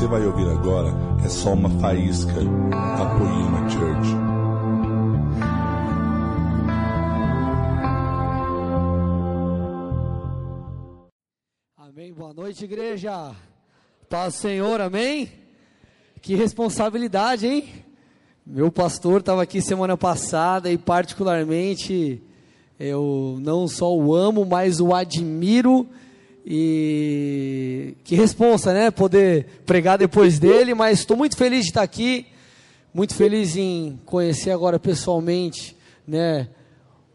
você vai ouvir agora é só uma faísca da Poema Church. Amém. Boa noite, igreja. Paz do Senhor, amém? Que responsabilidade, hein? Meu pastor estava aqui semana passada e, particularmente, eu não só o amo, mas o admiro. E que responsa, né? Poder pregar depois dele, mas estou muito feliz de estar aqui, muito feliz em conhecer agora pessoalmente, né?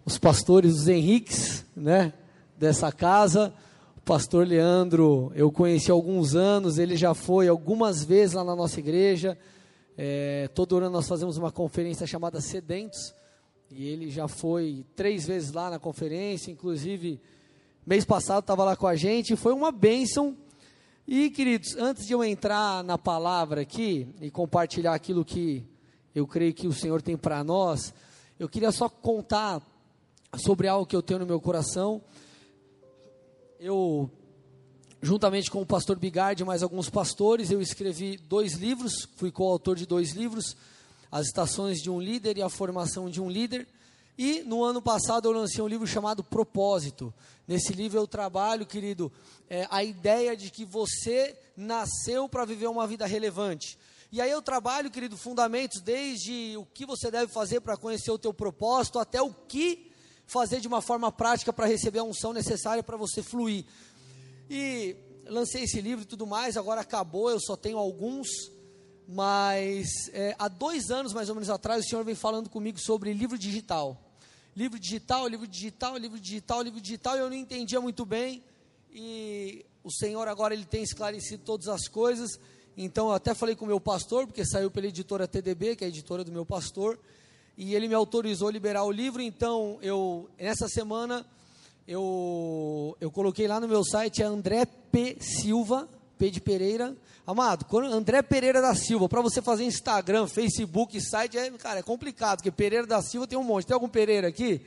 Os pastores dos Henriques, né? Dessa casa. O pastor Leandro, eu conheci há alguns anos, ele já foi algumas vezes lá na nossa igreja. É, todo ano nós fazemos uma conferência chamada Sedentos, e ele já foi três vezes lá na conferência, inclusive mês passado estava lá com a gente, foi uma bênção. E queridos, antes de eu entrar na palavra aqui e compartilhar aquilo que eu creio que o Senhor tem para nós, eu queria só contar sobre algo que eu tenho no meu coração. Eu juntamente com o pastor Bigardi e mais alguns pastores, eu escrevi dois livros, fui coautor de dois livros, As Estações de um Líder e a Formação de um Líder. E no ano passado eu lancei um livro chamado Propósito. Nesse livro eu trabalho, querido, é, a ideia de que você nasceu para viver uma vida relevante. E aí eu trabalho, querido, fundamentos desde o que você deve fazer para conhecer o teu propósito, até o que fazer de uma forma prática para receber a unção necessária para você fluir. E lancei esse livro e tudo mais, agora acabou, eu só tenho alguns, mas é, há dois anos mais ou menos atrás o Senhor vem falando comigo sobre livro digital. Livro digital, livro digital, livro digital, livro digital, e eu não entendia muito bem, e o Senhor agora ele tem esclarecido todas as coisas, então eu até falei com o meu pastor, porque saiu pela editora TDB, que é a editora do meu pastor, e ele me autorizou a liberar o livro, então eu, nessa semana, eu, eu coloquei lá no meu site, é André P. Silva, P de Pereira. Amado, André Pereira da Silva, para você fazer Instagram, Facebook, site, é, cara, é complicado, porque Pereira da Silva tem um monte. Tem algum Pereira aqui?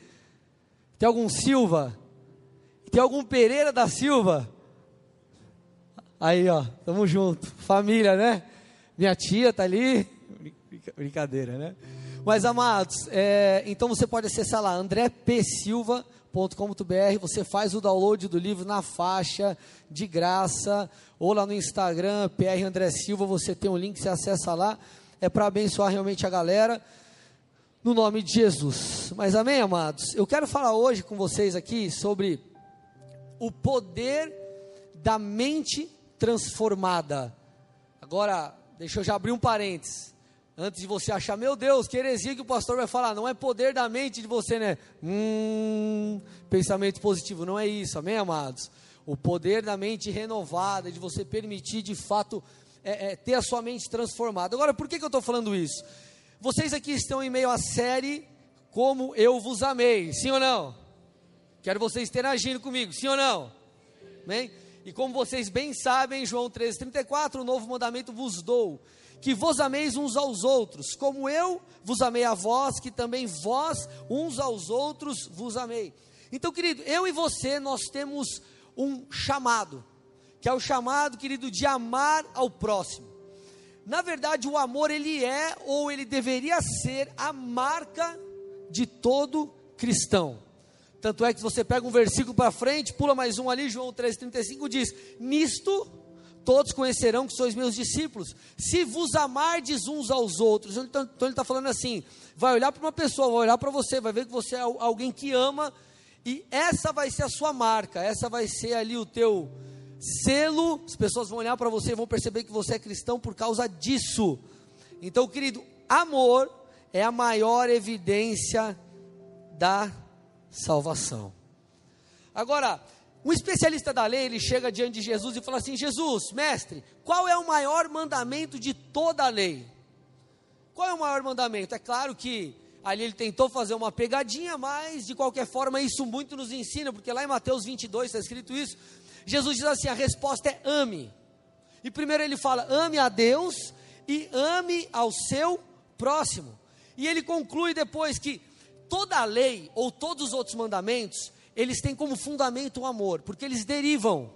Tem algum Silva? Tem algum Pereira da Silva? Aí, ó, tamo junto. Família, né? Minha tia tá ali. Brincadeira, né? Mas, amados, é, então você pode acessar lá, André P. Silva com.br, você faz o download do livro na faixa, de graça, ou lá no Instagram, PR André Silva, você tem um link, você acessa lá, é para abençoar realmente a galera, no nome de Jesus. Mas amém, amados? Eu quero falar hoje com vocês aqui sobre o poder da mente transformada. Agora, deixa eu já abrir um parênteses. Antes de você achar, meu Deus, que heresia que o pastor vai falar, não é poder da mente de você, né? Hum, pensamento positivo, não é isso, amém, amados? O poder da mente renovada, de você permitir de fato é, é, ter a sua mente transformada. Agora, por que, que eu estou falando isso? Vocês aqui estão em meio à série Como Eu Vos Amei, sim ou não? Quero vocês interagindo comigo, sim ou não? Amém? E como vocês bem sabem, João 13,34, o novo mandamento vos dou que vos ameis uns aos outros, como eu vos amei a vós, que também vós uns aos outros vos amei. Então, querido, eu e você, nós temos um chamado, que é o chamado, querido, de amar ao próximo. Na verdade, o amor, ele é, ou ele deveria ser, a marca de todo cristão. Tanto é que você pega um versículo para frente, pula mais um ali, João 3,35 diz: Nisto todos conhecerão que sois meus discípulos, se vos amardes uns aos outros. Então, então ele está falando assim: vai olhar para uma pessoa, vai olhar para você, vai ver que você é alguém que ama, e essa vai ser a sua marca, essa vai ser ali o teu selo. As pessoas vão olhar para você e vão perceber que você é cristão por causa disso. Então, querido, amor é a maior evidência da salvação. Agora, um especialista da lei, ele chega diante de Jesus e fala assim: Jesus, mestre, qual é o maior mandamento de toda a lei? Qual é o maior mandamento? É claro que ali ele tentou fazer uma pegadinha, mas de qualquer forma isso muito nos ensina, porque lá em Mateus 22 está escrito isso. Jesus diz assim: a resposta é ame. E primeiro ele fala: ame a Deus e ame ao seu próximo. E ele conclui depois que toda a lei ou todos os outros mandamentos eles têm como fundamento o amor, porque eles derivam.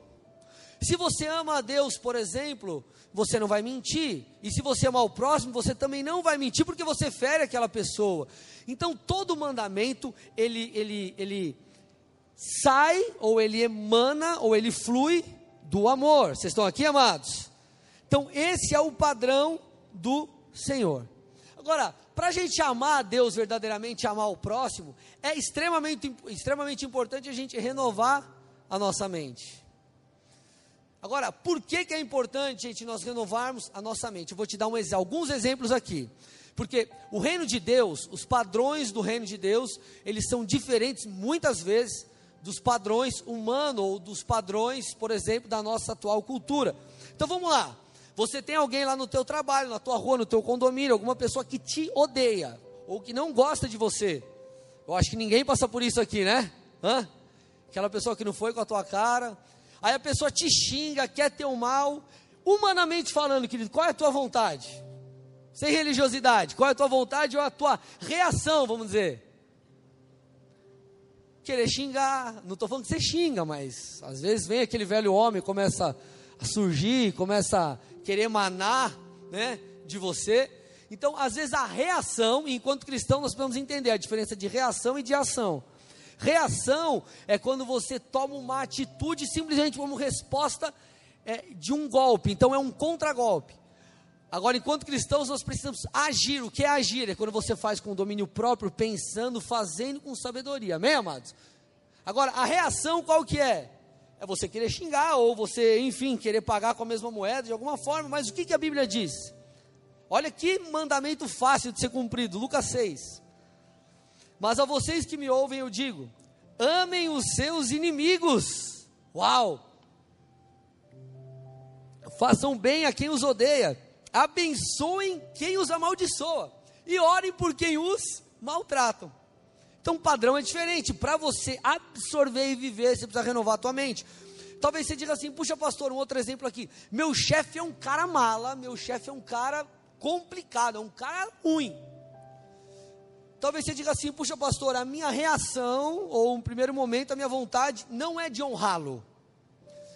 Se você ama a Deus, por exemplo, você não vai mentir. E se você amar o próximo, você também não vai mentir porque você fere aquela pessoa. Então, todo mandamento, ele, ele, ele sai, ou ele emana, ou ele flui do amor. Vocês estão aqui, amados? Então, esse é o padrão do Senhor. Agora, para a gente amar a Deus verdadeiramente, amar o próximo, é extremamente, extremamente importante a gente renovar a nossa mente. Agora, por que, que é importante, gente, nós renovarmos a nossa mente? Eu vou te dar um, alguns exemplos aqui. Porque o reino de Deus, os padrões do reino de Deus, eles são diferentes muitas vezes dos padrões humanos ou dos padrões, por exemplo, da nossa atual cultura. Então vamos lá. Você tem alguém lá no teu trabalho, na tua rua, no teu condomínio, alguma pessoa que te odeia ou que não gosta de você. Eu acho que ninguém passa por isso aqui, né? Hã? Aquela pessoa que não foi com a tua cara. Aí a pessoa te xinga, quer teu mal. Humanamente falando, querido, qual é a tua vontade? Sem religiosidade, qual é a tua vontade ou a tua reação, vamos dizer? Querer xingar. Não estou falando que você xinga, mas às vezes vem aquele velho homem, começa a surgir, começa a querer emanar né, de você. Então, às vezes, a reação, enquanto cristão, nós precisamos entender a diferença de reação e de ação. Reação é quando você toma uma atitude simplesmente como resposta é, de um golpe, então é um contragolpe. Agora, enquanto cristãos, nós precisamos agir. O que é agir? É quando você faz com domínio próprio, pensando, fazendo com sabedoria. Amém, amados? Agora, a reação qual que é? É você querer xingar ou você, enfim, querer pagar com a mesma moeda de alguma forma. Mas o que, que a Bíblia diz? Olha que mandamento fácil de ser cumprido, Lucas 6. Mas a vocês que me ouvem, eu digo: amem os seus inimigos. Uau! Façam bem a quem os odeia, abençoem quem os amaldiçoa, e orem por quem os maltratam. Então o padrão é diferente. Para você absorver e viver, você precisa renovar a tua mente. Talvez você diga assim, puxa pastor, um outro exemplo aqui. Meu chefe é um cara mala, meu chefe é um cara complicado, é um cara ruim. Talvez você diga assim, puxa pastor, a minha reação, ou um primeiro momento, a minha vontade, não é de honrá-lo.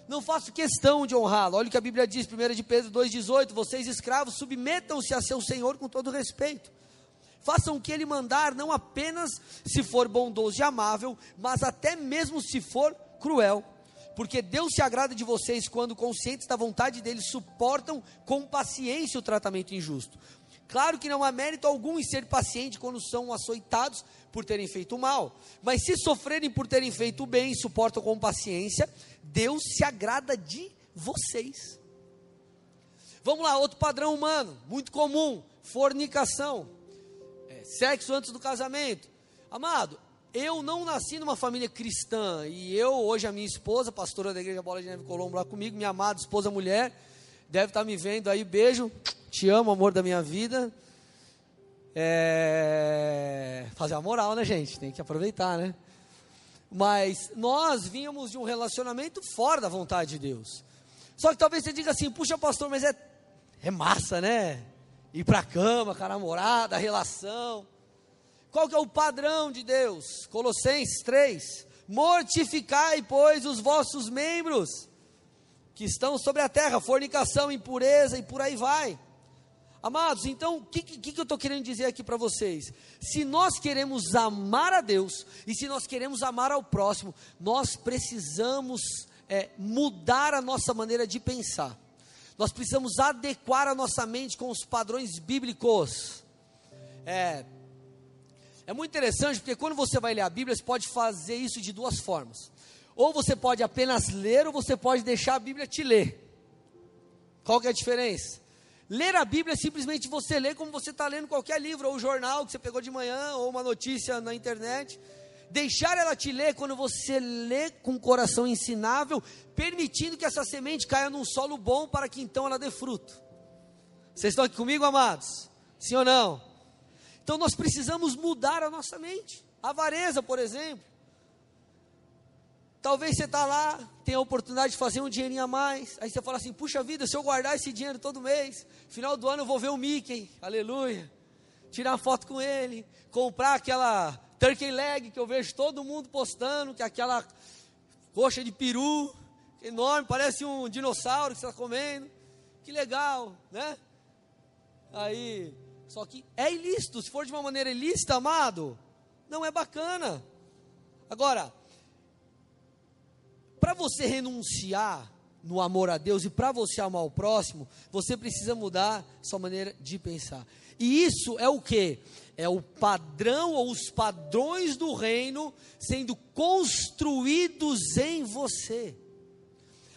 Não faço questão de honrá-lo. Olha o que a Bíblia diz, 1 de Pedro 2,18: Vocês escravos, submetam-se a seu Senhor com todo respeito Façam o que ele mandar, não apenas se for bondoso e amável, mas até mesmo se for cruel. Porque Deus se agrada de vocês quando, conscientes da vontade dele, suportam com paciência o tratamento injusto. Claro que não há mérito algum em ser paciente quando são açoitados por terem feito mal, mas se sofrerem por terem feito bem e suportam com paciência, Deus se agrada de vocês. Vamos lá, outro padrão humano, muito comum: fornicação sexo antes do casamento. Amado, eu não nasci numa família cristã e eu, hoje, a minha esposa, pastora da igreja Bola de Neve Colombo lá comigo, minha amada esposa mulher, deve estar me vendo aí, beijo, te amo, amor da minha vida. É... Fazer a moral, né, gente? Tem que aproveitar, né? Mas nós vínhamos de um relacionamento fora da vontade de Deus. Só que talvez você diga assim, puxa, pastor, mas é, é massa, né? Ir para a cama com a namorada, a relação. Qual que é o padrão de Deus? Colossenses 3: Mortificai, pois, os vossos membros que estão sobre a terra, fornicação, impureza e por aí vai. Amados, então, o que, que, que, eu estou querendo dizer aqui para vocês? Se nós queremos amar a Deus e se nós queremos amar ao próximo, nós precisamos é, mudar a nossa maneira de pensar. Nós precisamos adequar a nossa mente com os padrões bíblicos. É, é muito interessante porque quando você vai ler a Bíblia, você pode fazer isso de duas formas. Ou você pode apenas ler, ou você pode deixar a Bíblia te ler. Qual que é a diferença? Ler a Bíblia é simplesmente você ler como você está lendo qualquer livro, ou jornal que você pegou de manhã, ou uma notícia na internet deixar ela te ler quando você lê com o coração ensinável, permitindo que essa semente caia num solo bom para que então ela dê fruto. Vocês estão aqui comigo, amados? Sim ou não? Então nós precisamos mudar a nossa mente. Avareza, por exemplo. Talvez você está lá, tenha a oportunidade de fazer um dinheirinho a mais. Aí você fala assim: puxa vida, se eu guardar esse dinheiro todo mês, final do ano eu vou ver o Mickey, aleluia. Tirar foto com ele, comprar aquela turkey leg que eu vejo todo mundo postando, que é aquela coxa de peru, enorme, parece um dinossauro que você está comendo. Que legal, né? Aí, só que é ilícito, se for de uma maneira ilícita, amado, não é bacana. Agora, para você renunciar no amor a Deus e para você amar o próximo, você precisa mudar sua maneira de pensar. E isso é o que? É o padrão ou os padrões do reino sendo construídos em você.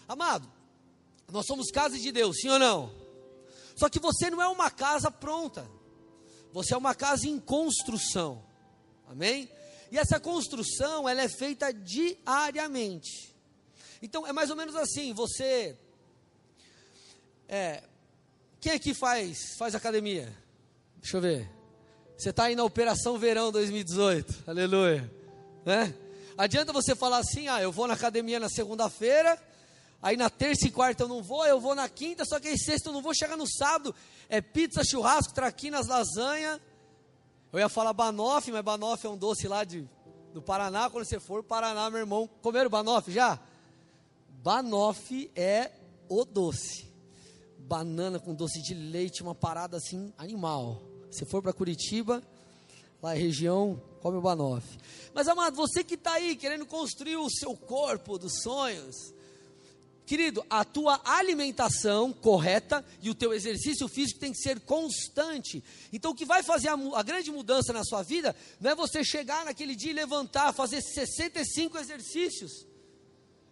Amado, nós somos casa de Deus, sim ou não? Só que você não é uma casa pronta. Você é uma casa em construção. Amém? E essa construção, ela é feita diariamente. Então é mais ou menos assim, você é, quem aqui faz faz academia? Deixa eu ver. Você está aí na Operação Verão 2018. Aleluia. Né? Adianta você falar assim: ah, eu vou na academia na segunda-feira, aí na terça e quarta eu não vou, eu vou na quinta, só que aí sexta eu não vou, chegar no sábado, é pizza, churrasco, traquinas, lasanha. Eu ia falar banoffee, mas banoffee é um doce lá de, do Paraná. Quando você for, Paraná, meu irmão, comeram banoffee já? Banoffee é o doce. Banana com doce de leite, uma parada assim animal. Se for para Curitiba, lá é região, come o banoffee. Mas amado, você que está aí querendo construir o seu corpo dos sonhos, querido, a tua alimentação correta e o teu exercício físico tem que ser constante. Então, o que vai fazer a, a grande mudança na sua vida não é você chegar naquele dia e levantar, fazer 65 exercícios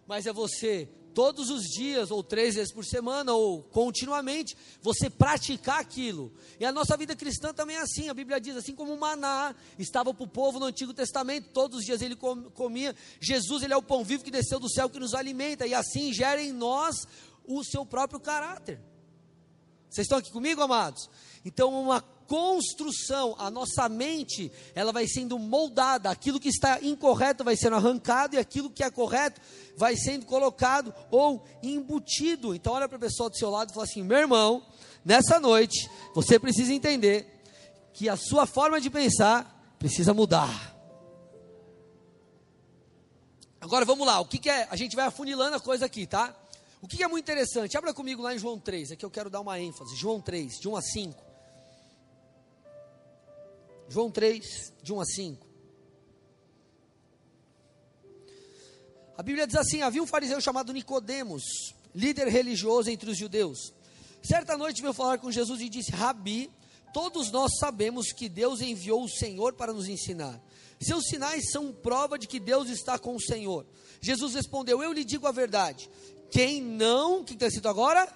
mas é você todos os dias, ou três vezes por semana, ou continuamente, você praticar aquilo. E a nossa vida cristã também é assim. A Bíblia diz: assim como o maná estava para o povo no Antigo Testamento, todos os dias ele comia. Jesus, ele é o pão vivo que desceu do céu que nos alimenta, e assim gera em nós o seu próprio caráter. Vocês estão aqui comigo, amados? Então, uma construção, a nossa mente, ela vai sendo moldada, aquilo que está incorreto vai sendo arrancado e aquilo que é correto vai sendo colocado ou embutido. Então olha para a pessoa do seu lado e fala assim: "Meu irmão, nessa noite você precisa entender que a sua forma de pensar precisa mudar." Agora vamos lá, o que, que é? A gente vai afunilando a coisa aqui, tá? O que, que é muito interessante? Abra comigo lá em João 3, aqui eu quero dar uma ênfase. João 3, de 1 a 5. João 3, de 1 a 5. A Bíblia diz assim: havia um fariseu chamado Nicodemos, líder religioso entre os judeus. Certa noite veio falar com Jesus e disse: Rabi, todos nós sabemos que Deus enviou o Senhor para nos ensinar. Seus sinais são prova de que Deus está com o Senhor. Jesus respondeu: Eu lhe digo a verdade. Quem não, que está escrito agora?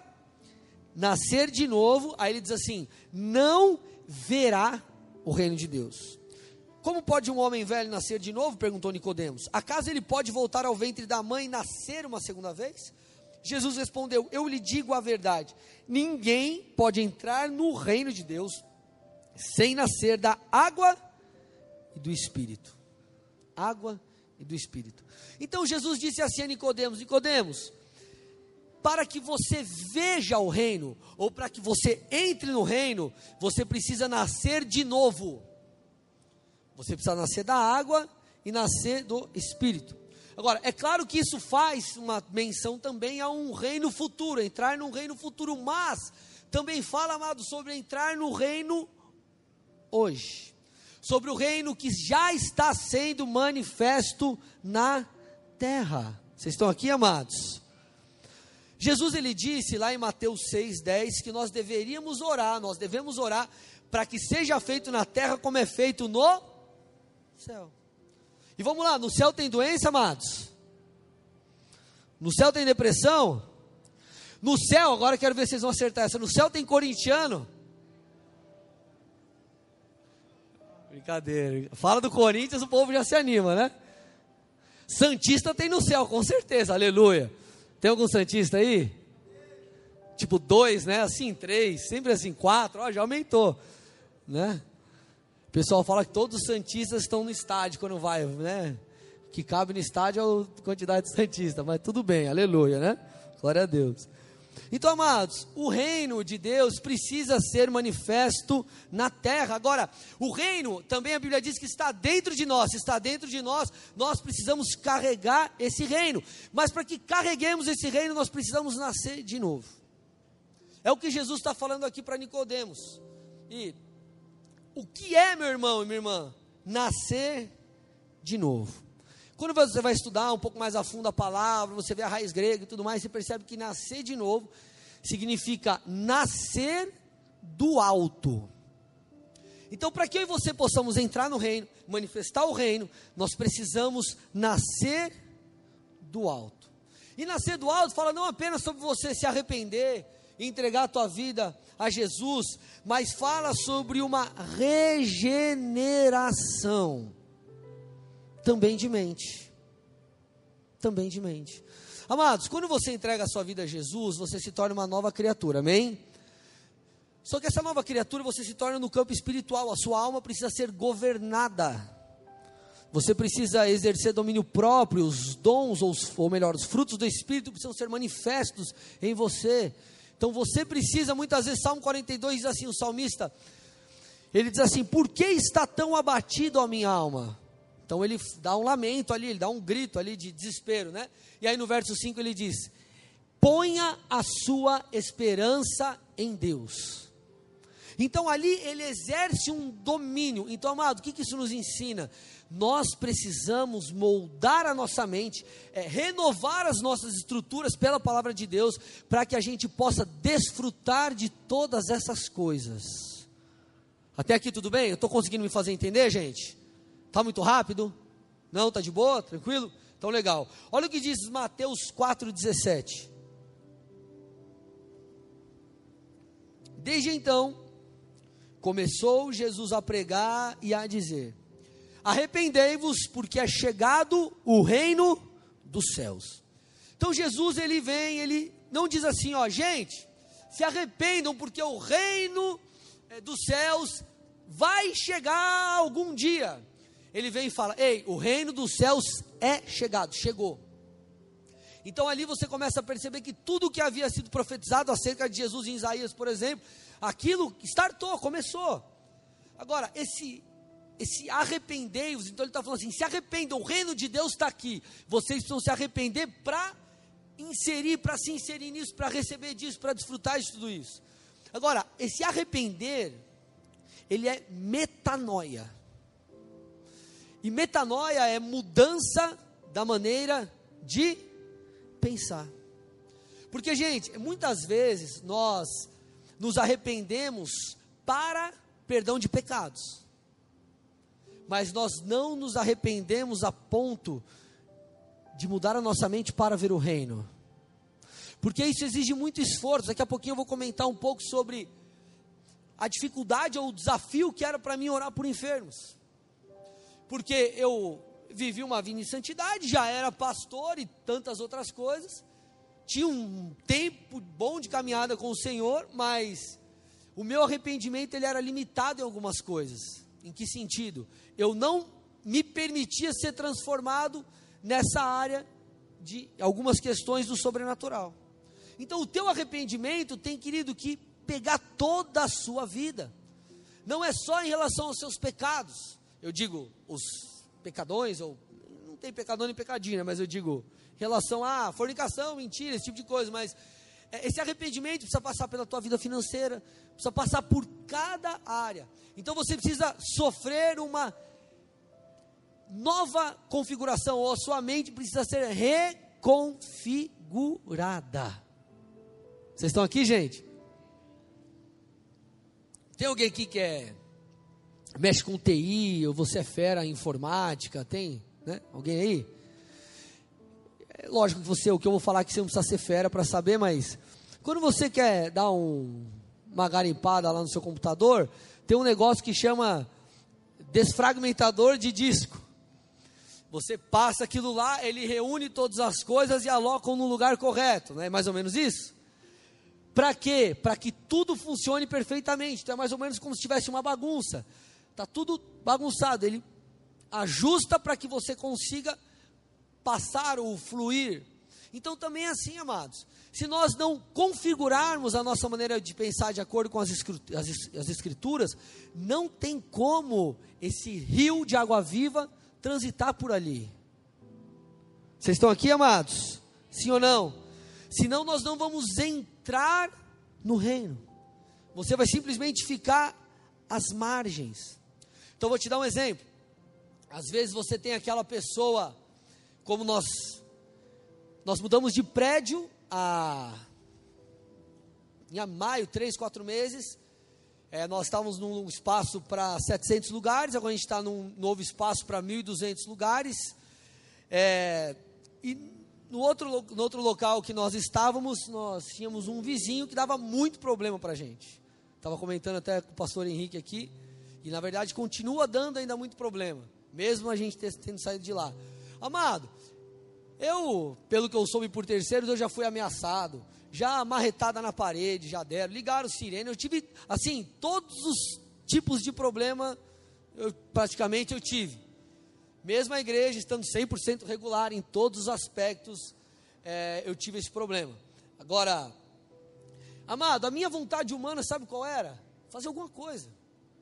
Nascer de novo, aí ele diz assim: não verá o reino de Deus. Como pode um homem velho nascer de novo? perguntou Nicodemos. Acaso ele pode voltar ao ventre da mãe e nascer uma segunda vez? Jesus respondeu: Eu lhe digo a verdade. Ninguém pode entrar no reino de Deus sem nascer da água e do espírito. Água e do espírito. Então Jesus disse assim a Nicodemos: Nicodemos, para que você veja o reino, ou para que você entre no reino, você precisa nascer de novo. Você precisa nascer da água e nascer do Espírito. Agora, é claro que isso faz uma menção também a um reino futuro, entrar num reino futuro, mas também fala, amado, sobre entrar no reino hoje, sobre o reino que já está sendo manifesto na terra. Vocês estão aqui, amados? Jesus ele disse lá em Mateus 6:10 que nós deveríamos orar, nós devemos orar para que seja feito na terra como é feito no céu. E vamos lá, no céu tem doença, amados? No céu tem depressão? No céu, agora quero ver se vocês vão acertar essa. No céu tem corintiano? Brincadeira. Fala do Corinthians, o povo já se anima, né? Santista tem no céu, com certeza, aleluia. Tem algum Santista aí? Tipo dois, né? Assim, três, sempre assim, quatro, ó, já aumentou, né? O pessoal fala que todos os Santistas estão no estádio quando vai, né? Que cabe no estádio é a quantidade de Santista, mas tudo bem, aleluia, né? Glória a Deus. Então, amados, o reino de Deus precisa ser manifesto na terra. Agora, o reino, também a Bíblia diz que está dentro de nós, está dentro de nós, nós precisamos carregar esse reino. Mas para que carreguemos esse reino, nós precisamos nascer de novo. É o que Jesus está falando aqui para Nicodemos. E o que é, meu irmão e minha irmã? Nascer de novo. Quando você vai estudar um pouco mais a fundo a palavra, você vê a raiz grega e tudo mais, você percebe que nascer de novo significa nascer do alto. Então, para que eu e você possamos entrar no reino, manifestar o reino, nós precisamos nascer do alto. E nascer do alto fala não apenas sobre você se arrepender, entregar a tua vida a Jesus, mas fala sobre uma regeneração também de mente. Também de mente. Amados, quando você entrega a sua vida a Jesus, você se torna uma nova criatura, amém? Só que essa nova criatura você se torna no campo espiritual, a sua alma precisa ser governada. Você precisa exercer domínio próprio, os dons, ou, ou melhor, os frutos do Espírito precisam ser manifestos em você. Então você precisa, muitas vezes, Salmo 42 diz assim: o salmista, ele diz assim: Por que está tão abatido a minha alma? Então ele dá um lamento ali, ele dá um grito ali de desespero, né? E aí no verso 5 ele diz: Ponha a sua esperança em Deus. Então ali ele exerce um domínio. Então, amado, o que, que isso nos ensina? Nós precisamos moldar a nossa mente, é, renovar as nossas estruturas pela palavra de Deus, para que a gente possa desfrutar de todas essas coisas. Até aqui tudo bem? Eu estou conseguindo me fazer entender, gente? Está muito rápido? Não, está de boa? Tranquilo? Então legal. Olha o que diz Mateus 4,17. Desde então, começou Jesus a pregar e a dizer: Arrependei-vos, porque é chegado o reino dos céus. Então Jesus ele vem, ele não diz assim, ó, gente, se arrependam, porque o reino eh, dos céus vai chegar algum dia ele vem e fala: Ei, o reino dos céus é chegado, chegou. Então ali você começa a perceber que tudo que havia sido profetizado acerca de Jesus em Isaías, por exemplo, aquilo startou, começou. Agora, esse esse arrependei-vos, então ele está falando assim: se arrependam, o reino de Deus está aqui. Vocês precisam se arrepender para inserir, para se inserir nisso, para receber disso, para desfrutar de tudo isso. Agora, esse arrepender, ele é metanoia. E metanoia é mudança da maneira de pensar. Porque, gente, muitas vezes nós nos arrependemos para perdão de pecados. Mas nós não nos arrependemos a ponto de mudar a nossa mente para ver o reino. Porque isso exige muito esforço. Daqui a pouquinho eu vou comentar um pouco sobre a dificuldade ou o desafio que era para mim orar por enfermos porque eu vivi uma vida em santidade, já era pastor e tantas outras coisas, tinha um tempo bom de caminhada com o Senhor, mas o meu arrependimento ele era limitado em algumas coisas. Em que sentido? Eu não me permitia ser transformado nessa área de algumas questões do sobrenatural. Então, o teu arrependimento tem, querido, que pegar toda a sua vida. Não é só em relação aos seus pecados eu digo, os pecadões, ou não tem pecador nem pecadinha, né, mas eu digo, relação a fornicação, mentira, esse tipo de coisa, mas é, esse arrependimento precisa passar pela tua vida financeira, precisa passar por cada área. Então você precisa sofrer uma nova configuração, ou a sua mente precisa ser reconfigurada. Vocês estão aqui, gente? Tem alguém aqui que é mexe com TI, ou você é fera em informática, tem? Né? Alguém aí? É lógico que você, o que eu vou falar que você não precisa ser fera para saber, mas quando você quer dar um, uma garimpada lá no seu computador, tem um negócio que chama desfragmentador de disco. Você passa aquilo lá, ele reúne todas as coisas e aloca no lugar correto, não é mais ou menos isso? Para quê? Para que tudo funcione perfeitamente. Então é mais ou menos como se tivesse uma bagunça. Está tudo bagunçado. Ele ajusta para que você consiga passar ou fluir. Então também é assim, amados. Se nós não configurarmos a nossa maneira de pensar de acordo com as escrituras, não tem como esse rio de água viva transitar por ali. Vocês estão aqui, amados? Sim ou não? Senão nós não vamos entrar no reino. Você vai simplesmente ficar às margens. Então vou te dar um exemplo. Às vezes você tem aquela pessoa, como nós nós mudamos de prédio a em maio, três, quatro meses. É, nós estávamos num espaço para 700 lugares, agora a gente está num novo espaço para 1.200 lugares. É, e no outro, no outro local que nós estávamos, nós tínhamos um vizinho que dava muito problema para a gente. Estava comentando até com o pastor Henrique aqui, e na verdade continua dando ainda muito problema, mesmo a gente tendo saído de lá. Amado, eu, pelo que eu soube por terceiros, eu já fui ameaçado, já marretada na parede, já deram, ligaram sirene, eu tive, assim, todos os tipos de problema, eu, praticamente eu tive. Mesmo a igreja estando 100% regular em todos os aspectos, é, eu tive esse problema. Agora, amado, a minha vontade humana, sabe qual era? Fazer alguma coisa,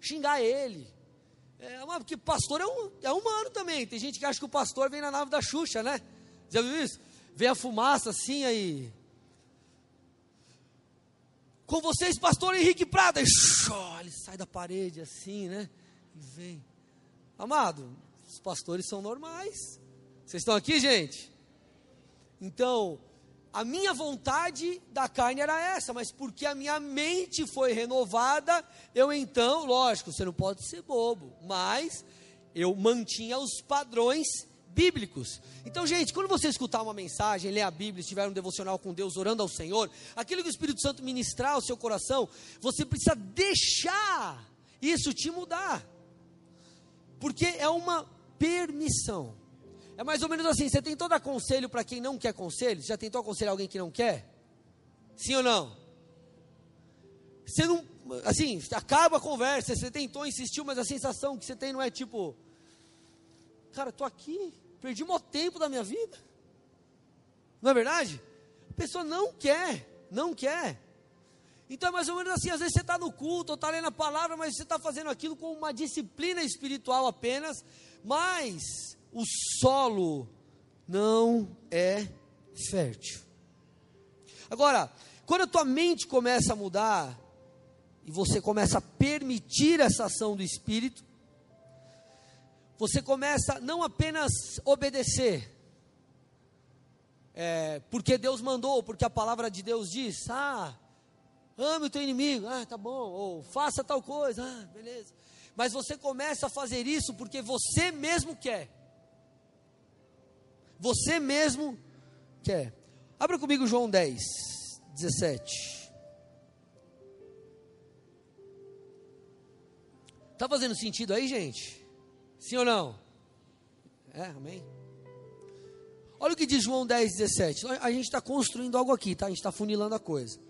xingar ele. É, porque pastor é, um, é humano também. Tem gente que acha que o pastor vem na nave da Xuxa, né? Já viu isso? Vem a fumaça assim aí. Com vocês, pastor Henrique Prada. Ele sai da parede assim, né? E vem. Amado, os pastores são normais. Vocês estão aqui, gente? Então, a minha vontade da carne era essa, mas porque a minha mente foi renovada, eu então, lógico, você não pode ser bobo, mas eu mantinha os padrões bíblicos. Então, gente, quando você escutar uma mensagem, ler a Bíblia, estiver um devocional com Deus, orando ao Senhor, aquilo que o Espírito Santo ministrar ao seu coração, você precisa deixar isso te mudar. Porque é uma permissão. É mais ou menos assim: você tem todo conselho para quem não quer conselho? Você já tentou aconselhar alguém que não quer? Sim ou não? Você não, assim, acaba a conversa, você tentou, insistiu, mas a sensação que você tem não é tipo, cara, estou aqui, perdi um tempo da minha vida. Não é verdade? A pessoa não quer, não quer. Então é mais ou menos assim, às vezes você está no culto, ou está lendo a palavra, mas você está fazendo aquilo com uma disciplina espiritual apenas, mas o solo não é fértil. Agora, quando a tua mente começa a mudar, e você começa a permitir essa ação do Espírito, você começa não apenas obedecer, é, porque Deus mandou, porque a palavra de Deus diz, ah, ame o teu inimigo, ah, tá bom, ou faça tal coisa, ah, beleza mas você começa a fazer isso porque você mesmo quer. Você mesmo quer. Abra comigo João 10, 17. Está fazendo sentido aí, gente? Sim ou não? É, amém? Olha o que diz João 10, 17. A gente está construindo algo aqui, tá? A gente está funilando a coisa.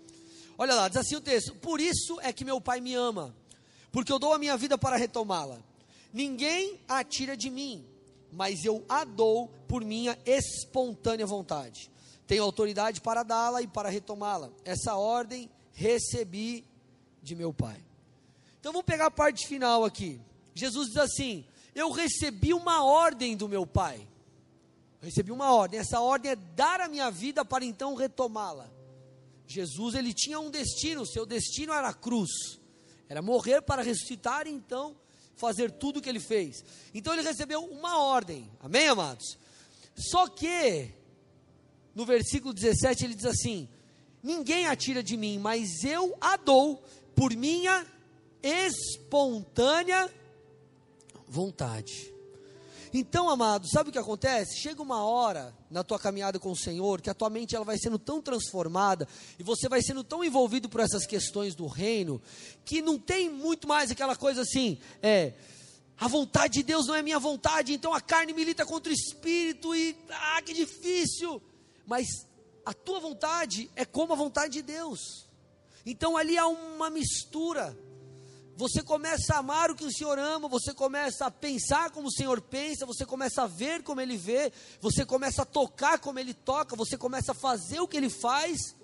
Olha lá, diz assim o texto: Por isso é que meu Pai me ama, porque eu dou a minha vida para retomá-la. Ninguém a tira de mim, mas eu a dou por minha espontânea vontade. Tenho autoridade para dá-la e para retomá-la. Essa ordem recebi de meu Pai. Então vamos pegar a parte final aqui. Jesus diz assim: Eu recebi uma ordem do meu Pai. Eu recebi uma ordem. Essa ordem é dar a minha vida para então retomá-la. Jesus ele tinha um destino, seu destino era a cruz. Era morrer para ressuscitar e então fazer tudo o que ele fez. Então ele recebeu uma ordem. Amém, amados? Só que no versículo 17 ele diz assim: Ninguém atira de mim, mas eu a dou por minha espontânea vontade. Então, amado, sabe o que acontece? Chega uma hora na tua caminhada com o Senhor que a tua mente ela vai sendo tão transformada e você vai sendo tão envolvido por essas questões do reino que não tem muito mais aquela coisa assim, é, a vontade de Deus não é minha vontade, então a carne milita contra o espírito e ah, que difícil. Mas a tua vontade é como a vontade de Deus. Então ali há uma mistura você começa a amar o que o Senhor ama, você começa a pensar como o Senhor pensa, você começa a ver como Ele vê, você começa a tocar como Ele toca, você começa a fazer o que Ele faz.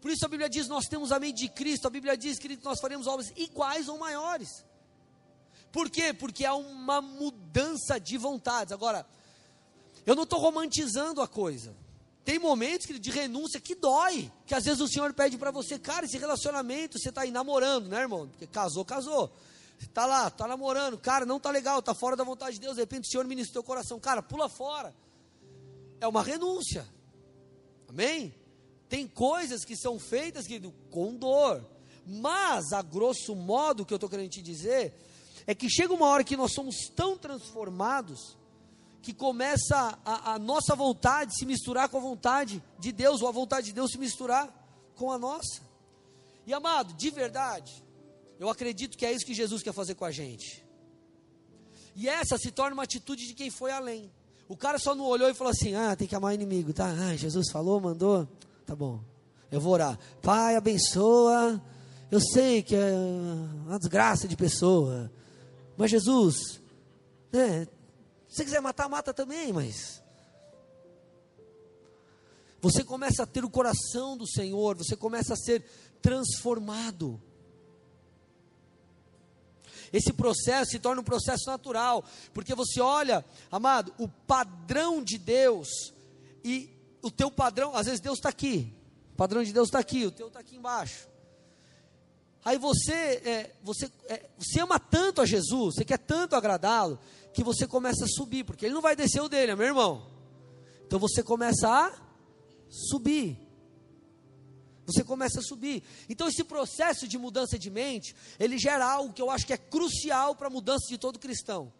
Por isso a Bíblia diz: nós temos a mente de Cristo, a Bíblia diz, querido, que nós faremos obras iguais ou maiores. Por quê? Porque há uma mudança de vontades. Agora, eu não estou romantizando a coisa. Tem momentos de renúncia que dói, que às vezes o Senhor pede para você, cara, esse relacionamento você está aí namorando, né, irmão? Porque casou, casou. Você está lá, está namorando, cara, não está legal, está fora da vontade de Deus, de repente o Senhor ministra o teu coração, cara, pula fora. É uma renúncia. Amém? Tem coisas que são feitas, querido, com dor. Mas, a grosso modo, o que eu estou querendo te dizer é que chega uma hora que nós somos tão transformados que começa a, a, nossa vontade se misturar com a vontade de Deus, ou a vontade de Deus se misturar com a nossa. E amado, de verdade, eu acredito que é isso que Jesus quer fazer com a gente. E essa se torna uma atitude de quem foi além. O cara só não olhou e falou assim: ah, tem que amar o inimigo, tá? Ah, Jesus falou, mandou, tá bom. Eu vou orar. Pai, abençoa. Eu sei que é uma desgraça de pessoa. Mas Jesus, né, se quiser matar, mata também, mas. Você começa a ter o coração do Senhor, você começa a ser transformado. Esse processo se torna um processo natural, porque você olha, amado, o padrão de Deus e o teu padrão, às vezes Deus está aqui, o padrão de Deus está aqui, o teu está aqui embaixo. Aí você, é, você, é, você ama tanto a Jesus, você quer tanto agradá-lo, que você começa a subir, porque ele não vai descer o dele, meu irmão. Então você começa a subir. Você começa a subir. Então esse processo de mudança de mente, ele gera algo que eu acho que é crucial para a mudança de todo cristão.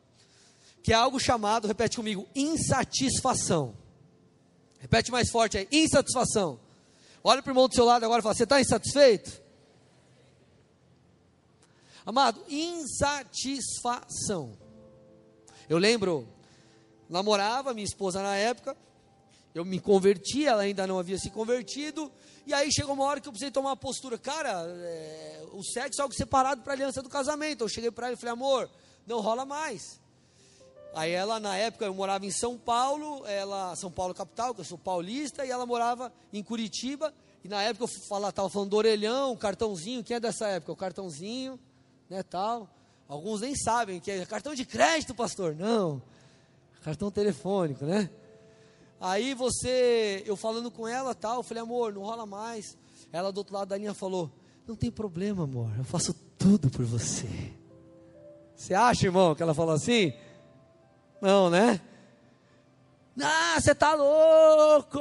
Que é algo chamado, repete comigo, insatisfação. Repete mais forte aí, insatisfação. Olha para o irmão do seu lado agora e fala: Você está insatisfeito? Amado, insatisfação. Eu lembro, namorava minha esposa na época, eu me converti, ela ainda não havia se convertido, e aí chegou uma hora que eu precisei tomar uma postura. Cara, é, o sexo é algo separado para a aliança do casamento. Eu cheguei para ela e falei, amor, não rola mais. Aí ela, na época, eu morava em São Paulo, ela, São Paulo capital, que eu sou paulista, e ela morava em Curitiba, e na época eu estava falando do orelhão, cartãozinho, quem é dessa época? O cartãozinho, né, tal. Alguns nem sabem que é cartão de crédito, pastor. Não, cartão telefônico, né? Aí você, eu falando com ela tal, eu falei, amor, não rola mais. Ela do outro lado da linha falou, não tem problema, amor, eu faço tudo por você. Você acha, irmão, que ela falou assim? Não, né? Ah, você tá louco!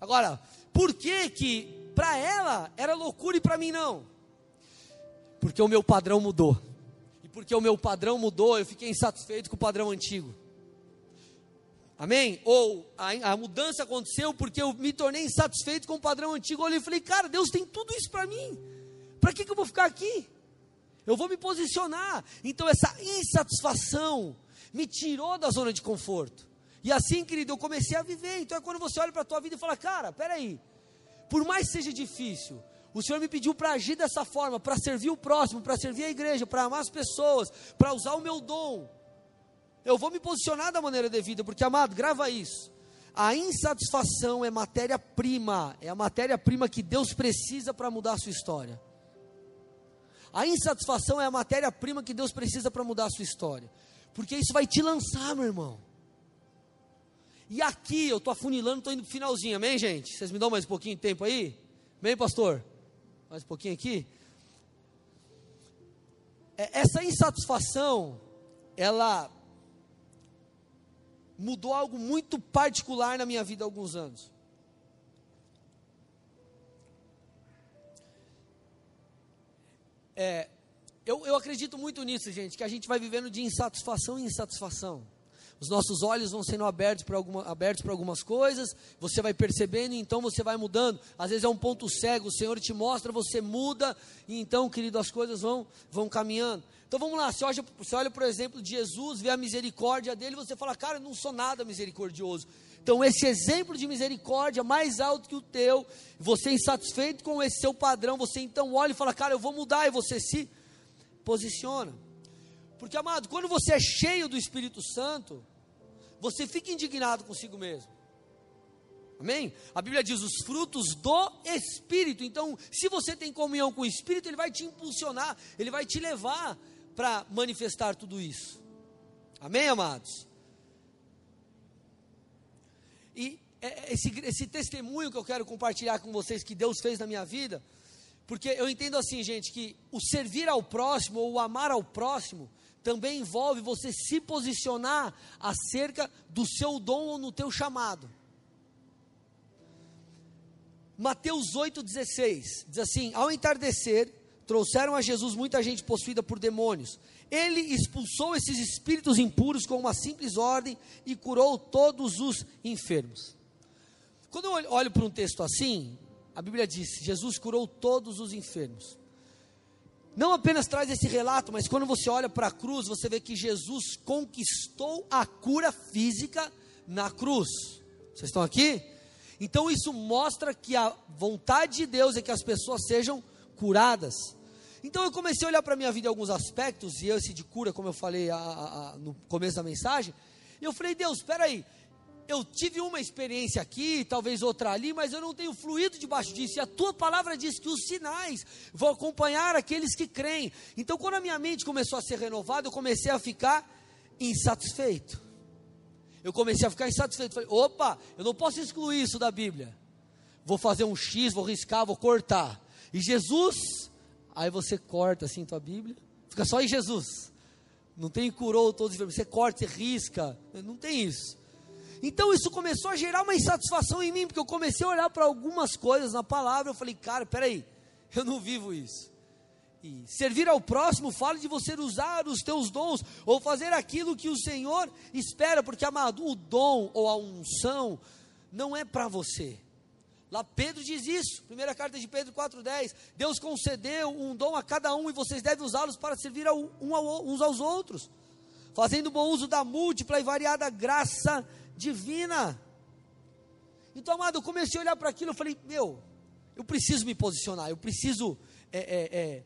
Agora, por que que para ela era loucura e para mim não? Porque o meu padrão mudou. E porque o meu padrão mudou, eu fiquei insatisfeito com o padrão antigo. Amém? Ou a, a mudança aconteceu porque eu me tornei insatisfeito com o padrão antigo. Eu olhei e falei, cara, Deus tem tudo isso para mim. Para que, que eu vou ficar aqui? Eu vou me posicionar. Então essa insatisfação me tirou da zona de conforto. E assim, querido, eu comecei a viver. Então é quando você olha para a tua vida e fala, cara, peraí. Por mais que seja difícil, o Senhor me pediu para agir dessa forma, para servir o próximo, para servir a igreja, para amar as pessoas, para usar o meu dom. Eu vou me posicionar da maneira devida, porque, amado, grava isso. A insatisfação é matéria-prima, é a matéria-prima que Deus precisa para mudar a sua história. A insatisfação é a matéria-prima que Deus precisa para mudar a sua história, porque isso vai te lançar, meu irmão. E aqui eu estou afunilando, estou indo para o finalzinho, amém, gente? Vocês me dão mais um pouquinho de tempo aí? Amém, pastor? Mais um pouquinho aqui. É, essa insatisfação, ela mudou algo muito particular na minha vida há alguns anos. É, eu, eu acredito muito nisso, gente, que a gente vai vivendo de insatisfação em insatisfação. Os nossos olhos vão sendo abertos para alguma, abertos algumas coisas, você vai percebendo e então você vai mudando. Às vezes é um ponto cego, o Senhor te mostra, você muda, e então, querido, as coisas vão, vão caminhando. Então vamos lá, você olha, você olha, por exemplo, de Jesus, vê a misericórdia dele, você fala, cara, eu não sou nada misericordioso. Então, esse exemplo de misericórdia mais alto que o teu, você insatisfeito com esse seu padrão, você então olha e fala, cara, eu vou mudar, e você se posiciona. Porque, amado, quando você é cheio do Espírito Santo, você fica indignado consigo mesmo. Amém? A Bíblia diz os frutos do Espírito. Então, se você tem comunhão com o Espírito, ele vai te impulsionar, ele vai te levar para manifestar tudo isso. Amém, amados? E é, é, esse, esse testemunho que eu quero compartilhar com vocês que Deus fez na minha vida, porque eu entendo assim, gente, que o servir ao próximo ou o amar ao próximo também envolve você se posicionar acerca do seu dom ou no teu chamado. Mateus 8,16 diz assim: Ao entardecer, trouxeram a Jesus muita gente possuída por demônios. Ele expulsou esses espíritos impuros com uma simples ordem e curou todos os enfermos. Quando eu olho para um texto assim, a Bíblia diz: Jesus curou todos os enfermos. Não apenas traz esse relato, mas quando você olha para a cruz, você vê que Jesus conquistou a cura física na cruz. Vocês estão aqui? Então isso mostra que a vontade de Deus é que as pessoas sejam curadas. Então eu comecei a olhar para a minha vida em alguns aspectos, e esse de cura, como eu falei a, a, a, no começo da mensagem, e eu falei, Deus, espera aí, eu tive uma experiência aqui, talvez outra ali, mas eu não tenho fluído debaixo disso, e a tua palavra diz que os sinais vão acompanhar aqueles que creem. Então quando a minha mente começou a ser renovada, eu comecei a ficar insatisfeito. Eu comecei a ficar insatisfeito. Falei, opa, eu não posso excluir isso da Bíblia. Vou fazer um X, vou riscar, vou cortar. E Jesus Aí você corta assim tua Bíblia, fica só em Jesus. Não tem curou todos os você corta, você risca, não tem isso. Então isso começou a gerar uma insatisfação em mim, porque eu comecei a olhar para algumas coisas na palavra, eu falei, cara, peraí, eu não vivo isso. E servir ao próximo fala de você usar os teus dons, ou fazer aquilo que o Senhor espera, porque amado, o dom ou a unção não é para você, Lá Pedro diz isso, primeira carta de Pedro 4,10. Deus concedeu um dom a cada um e vocês devem usá-los para servir a um ao, uns aos outros, fazendo bom uso da múltipla e variada graça divina. Então, amado, eu comecei a olhar para aquilo, eu falei, meu, eu preciso me posicionar, eu preciso é, é, é,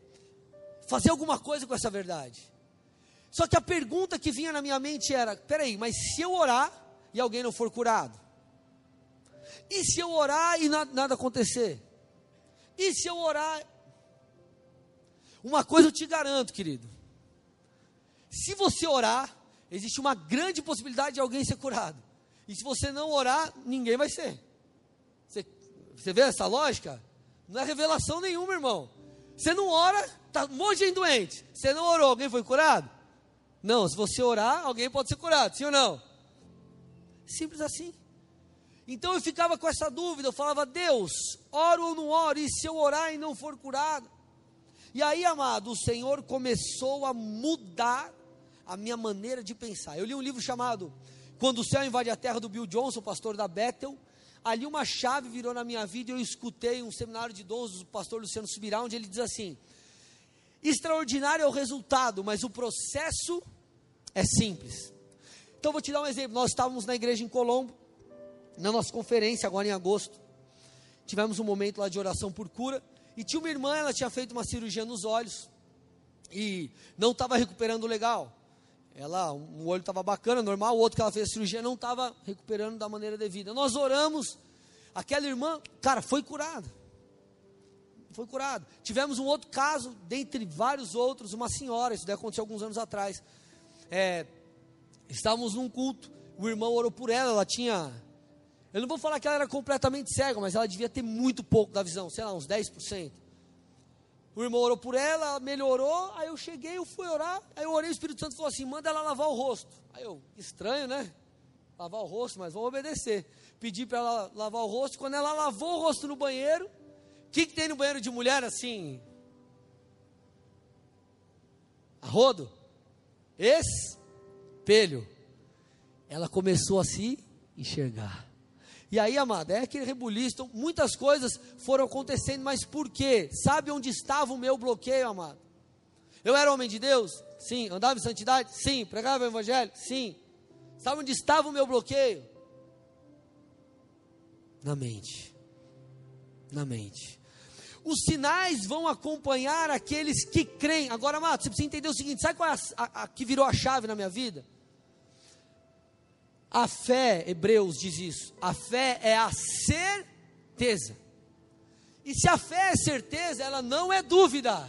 fazer alguma coisa com essa verdade. Só que a pergunta que vinha na minha mente era: peraí, mas se eu orar e alguém não for curado? E se eu orar e nada, nada acontecer? E se eu orar? Uma coisa eu te garanto, querido. Se você orar, existe uma grande possibilidade de alguém ser curado. E se você não orar, ninguém vai ser. Você, você vê essa lógica? Não é revelação nenhuma, irmão. Você não ora, tá um monte de gente doente. Você não orou, alguém foi curado? Não, se você orar, alguém pode ser curado, sim ou não? Simples assim. Então eu ficava com essa dúvida, eu falava, Deus, oro ou não oro, e se eu orar e não for curado? E aí, amado, o Senhor começou a mudar a minha maneira de pensar. Eu li um livro chamado Quando o Céu Invade a Terra, do Bill Johnson, pastor da Bethel. Ali uma chave virou na minha vida e eu escutei um seminário de idosos do pastor Luciano Subirá, onde ele diz assim: extraordinário é o resultado, mas o processo é simples. Então vou te dar um exemplo. Nós estávamos na igreja em Colombo, na nossa conferência, agora em agosto, tivemos um momento lá de oração por cura. E tinha uma irmã, ela tinha feito uma cirurgia nos olhos e não estava recuperando legal. Ela, um olho estava bacana, normal, o outro que ela fez a cirurgia não estava recuperando da maneira devida. Nós oramos, aquela irmã, cara, foi curada. Foi curada. Tivemos um outro caso, dentre vários outros, uma senhora, isso aconteceu alguns anos atrás. É, estávamos num culto, o irmão orou por ela, ela tinha eu não vou falar que ela era completamente cega, mas ela devia ter muito pouco da visão, sei lá, uns 10%. O irmão orou por ela, melhorou, aí eu cheguei, eu fui orar, aí eu orei, o Espírito Santo falou assim, manda ela lavar o rosto. Aí eu, estranho, né? Lavar o rosto, mas vamos obedecer. Pedi para ela lavar o rosto, quando ela lavou o rosto no banheiro, o que, que tem no banheiro de mulher assim? Arrodo? Espelho. Ela começou a se enxergar. E aí, amado, é aquele rebuliço. Então, muitas coisas foram acontecendo, mas por quê? Sabe onde estava o meu bloqueio, amado? Eu era homem de Deus? Sim. Andava em santidade? Sim. Pregava o evangelho? Sim. Sabe onde estava o meu bloqueio? Na mente. Na mente. Os sinais vão acompanhar aqueles que creem. Agora, Mato, você precisa entender o seguinte: sabe qual é a, a, a que virou a chave na minha vida? A fé, Hebreus diz isso. A fé é a certeza. E se a fé é certeza, ela não é dúvida.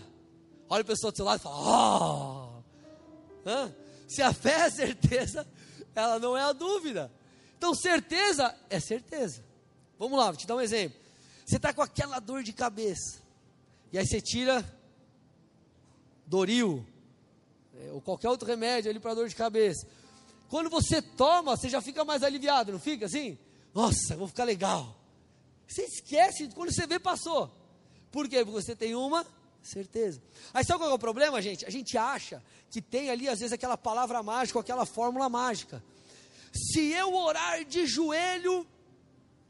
Olha o pessoal do seu lado e fala: Oh! Se a fé é certeza, ela não é a dúvida. Então, certeza é certeza. Vamos lá, vou te dar um exemplo. Você está com aquela dor de cabeça. E aí você tira Doril, é, ou qualquer outro remédio ali para dor de cabeça. Quando você toma, você já fica mais aliviado, não fica assim? Nossa, vou ficar legal. Você esquece, quando você vê, passou. Por quê? Porque você tem uma certeza. Aí sabe qual é o problema, gente? A gente acha que tem ali, às vezes, aquela palavra mágica, aquela fórmula mágica. Se eu orar de joelho,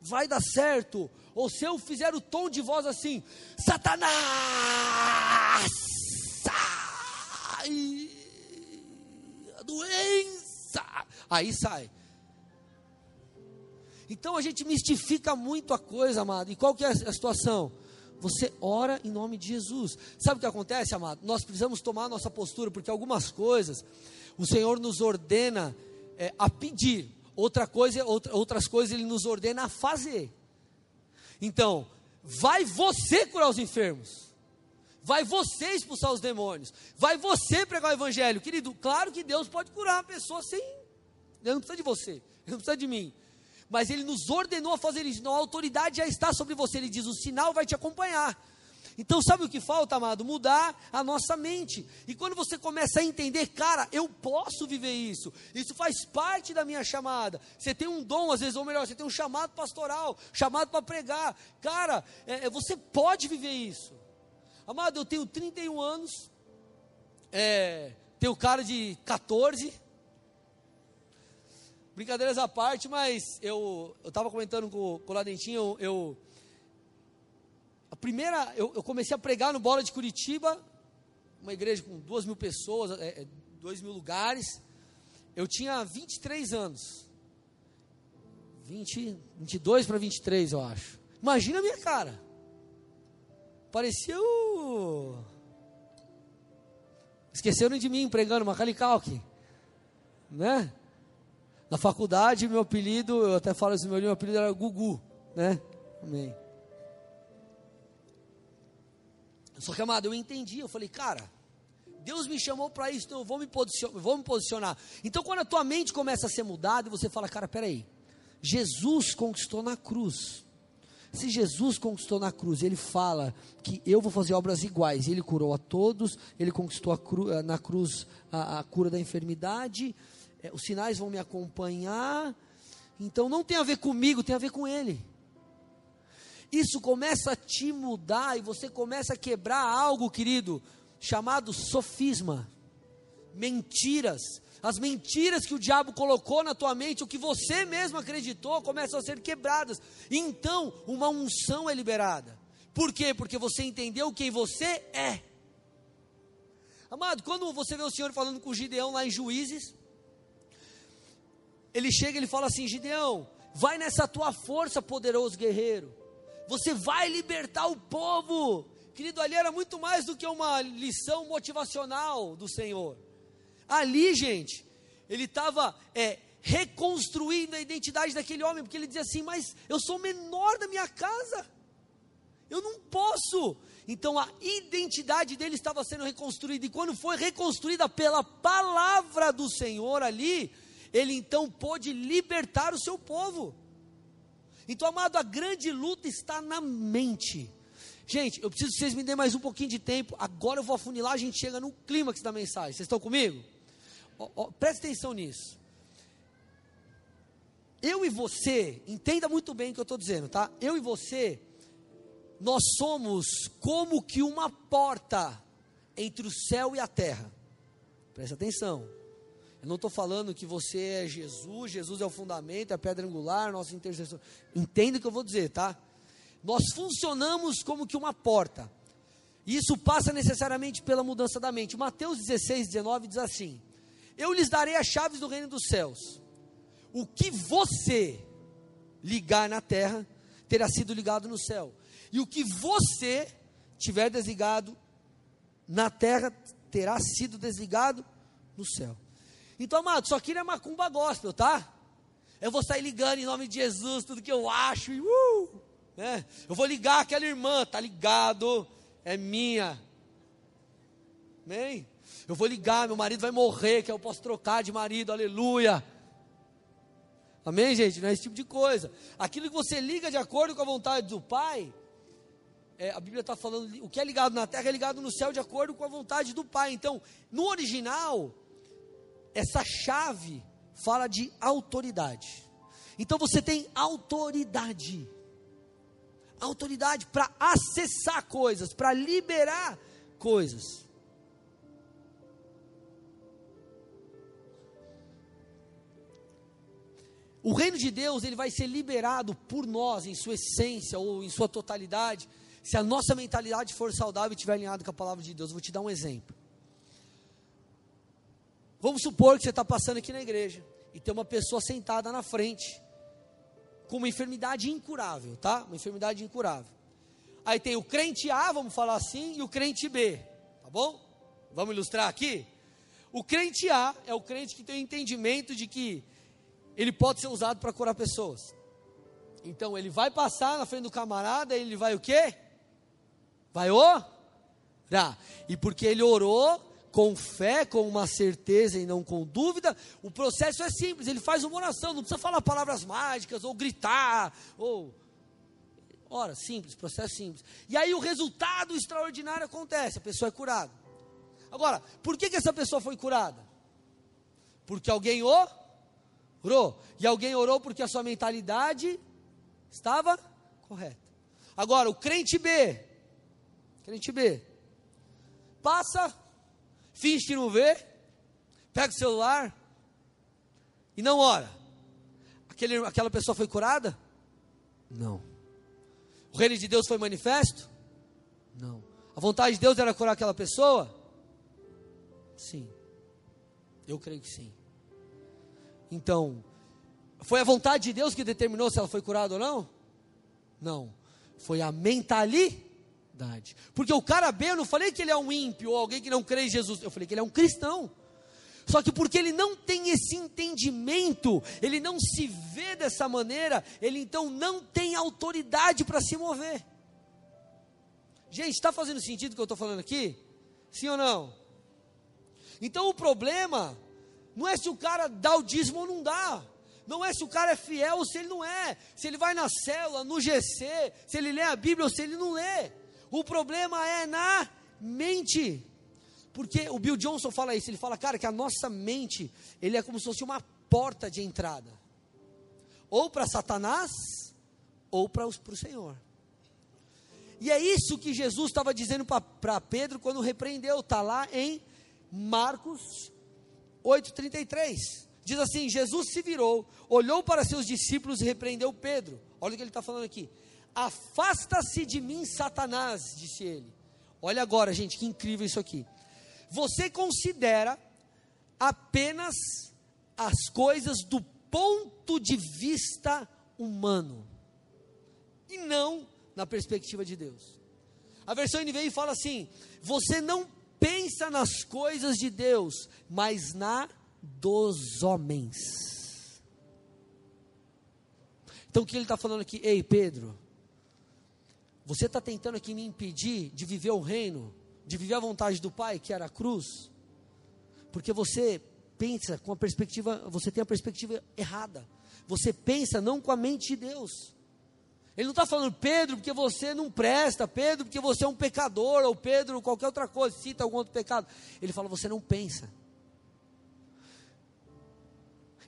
vai dar certo. Ou se eu fizer o tom de voz assim, Satanás, sai, a doença, aí sai. Então a gente mistifica muito a coisa, amado. E qual que é a situação? Você ora em nome de Jesus. Sabe o que acontece, amado? Nós precisamos tomar nossa postura, porque algumas coisas o Senhor nos ordena é, a pedir, outra coisa, outra, outras coisas Ele nos ordena a fazer. Então, vai você curar os enfermos. Vai você expulsar os demônios. Vai você pregar o evangelho. Querido, claro que Deus pode curar uma pessoa sem. Ele não precisa de você. Ele não precisa de mim. Mas ele nos ordenou a fazer isso. Então a autoridade já está sobre você. Ele diz: o sinal vai te acompanhar. Então, sabe o que falta, amado? Mudar a nossa mente. E quando você começa a entender, cara, eu posso viver isso, isso faz parte da minha chamada. Você tem um dom, às vezes, ou melhor, você tem um chamado pastoral, chamado para pregar. Cara, é, é, você pode viver isso. Amado, eu tenho 31 anos, é, tenho cara de 14. Brincadeiras à parte, mas eu estava comentando com, com o Ladentinho, eu, eu a primeira, eu, eu, comecei a pregar no Bola de Curitiba, uma igreja com duas mil pessoas, é, é, dois mil lugares. Eu tinha 23 anos. 20, 22 para 23, eu acho. Imagina a minha cara. Parecia o. Esqueceram de mim pregando Macaulay Culkin. Né? Na faculdade, meu apelido, eu até falo assim, meu apelido era Gugu, né? Amém. Só que, amado, eu entendi. Eu falei, cara, Deus me chamou para isso, então eu vou me, vou me posicionar. Então, quando a tua mente começa a ser mudada, você fala, cara, peraí. Jesus conquistou na cruz. Se Jesus conquistou na cruz, ele fala que eu vou fazer obras iguais. Ele curou a todos, ele conquistou cru, eh, na cruz a, a, cura da enfermidade, é, os sinais vão me acompanhar. Então não tem a ver comigo, tem a ver com ele. Isso começa a te mudar e você começa a quebrar algo, querido, chamado sofisma. Mentiras. As mentiras que o diabo colocou na tua mente, o que você mesmo acreditou, começam a ser quebradas. Então, uma unção é liberada. Por quê? Porque você entendeu quem você é. Amado, quando você vê o Senhor falando com Gideão lá em Juízes, ele chega e ele fala assim: Gideão, vai nessa tua força, poderoso guerreiro. Você vai libertar o povo. Querido, ali era muito mais do que uma lição motivacional do Senhor. Ali, gente, ele estava é, reconstruindo a identidade daquele homem, porque ele dizia assim: Mas eu sou menor da minha casa, eu não posso. Então a identidade dele estava sendo reconstruída, e quando foi reconstruída pela palavra do Senhor ali, ele então pôde libertar o seu povo. Então, amado, a grande luta está na mente. Gente, eu preciso que vocês me dêem mais um pouquinho de tempo. Agora eu vou afunilar, a gente chega no clímax da mensagem. Vocês estão comigo? Oh, oh, preste atenção nisso. Eu e você, entenda muito bem o que eu estou dizendo, tá? Eu e você, nós somos como que uma porta entre o céu e a terra. Preste atenção. Eu não estou falando que você é Jesus, Jesus é o fundamento, é a pedra angular, nosso intercessor. Entenda o que eu vou dizer, tá? Nós funcionamos como que uma porta. E isso passa necessariamente pela mudança da mente. Mateus 16, 19 diz assim: Eu lhes darei as chaves do reino dos céus. O que você ligar na terra terá sido ligado no céu. E o que você tiver desligado na terra terá sido desligado no céu. Então, amado, isso aqui não é macumba gospel, tá? Eu vou sair ligando em nome de Jesus tudo que eu acho, e, uh, né? Eu vou ligar aquela irmã, tá ligado? É minha. Amém? Eu vou ligar, meu marido vai morrer, que eu posso trocar de marido, aleluia. Amém, gente? Não é esse tipo de coisa. Aquilo que você liga de acordo com a vontade do Pai, é, a Bíblia está falando, o que é ligado na terra é ligado no céu de acordo com a vontade do Pai. Então, no original, essa chave fala de autoridade. Então você tem autoridade. Autoridade para acessar coisas, para liberar coisas. O reino de Deus, ele vai ser liberado por nós em sua essência ou em sua totalidade, se a nossa mentalidade for saudável e estiver alinhada com a palavra de Deus. Vou te dar um exemplo. Vamos supor que você está passando aqui na igreja e tem uma pessoa sentada na frente com uma enfermidade incurável, tá? Uma enfermidade incurável. Aí tem o crente A, vamos falar assim, e o crente B, tá bom? Vamos ilustrar aqui? O crente A é o crente que tem o entendimento de que ele pode ser usado para curar pessoas. Então ele vai passar na frente do camarada, ele vai o quê? Vai orar. E porque ele orou, com fé, com uma certeza e não com dúvida, o processo é simples, ele faz uma oração, não precisa falar palavras mágicas, ou gritar, ou. Ora, simples, processo simples. E aí o resultado extraordinário acontece, a pessoa é curada. Agora, por que, que essa pessoa foi curada? Porque alguém E alguém orou porque a sua mentalidade estava correta. Agora, o crente B, crente B, passa finge que não vê, pega o celular e não ora. Aquele, aquela pessoa foi curada? Não. O reino de Deus foi manifesto? Não. A vontade de Deus era curar aquela pessoa? Sim. Eu creio que sim. Então, foi a vontade de Deus que determinou se ela foi curada ou não? Não. Foi a mentalidade. Porque o cara B, eu não falei que ele é um ímpio ou alguém que não crê em Jesus, eu falei que ele é um cristão. Só que porque ele não tem esse entendimento, ele não se vê dessa maneira, ele então não tem autoridade para se mover. Gente, está fazendo sentido o que eu estou falando aqui? Sim ou não? Então o problema não é se o cara dá o dízimo ou não dá. Não é se o cara é fiel ou se ele não é. Se ele vai na célula, no GC, se ele lê a Bíblia ou se ele não lê. O problema é na mente. Porque o Bill Johnson fala isso, ele fala, cara, que a nossa mente, ele é como se fosse uma porta de entrada. Ou para Satanás, ou para o Senhor. E é isso que Jesus estava dizendo para Pedro quando repreendeu, está lá em Marcos 8,33. Diz assim: Jesus se virou, olhou para seus discípulos e repreendeu Pedro. Olha o que ele está falando aqui. Afasta-se de mim, Satanás, disse ele. Olha agora, gente, que incrível isso aqui. Você considera apenas as coisas do ponto de vista humano e não na perspectiva de Deus. A versão NVI fala assim: você não pensa nas coisas de Deus, mas na dos homens. Então o que ele está falando aqui? Ei, Pedro, você está tentando aqui me impedir de viver o reino, de viver a vontade do Pai, que era a cruz, porque você pensa com a perspectiva, você tem a perspectiva errada. Você pensa não com a mente de Deus. Ele não está falando, Pedro, porque você não presta, Pedro, porque você é um pecador, ou Pedro, qualquer outra coisa, cita algum outro pecado. Ele fala, você não pensa.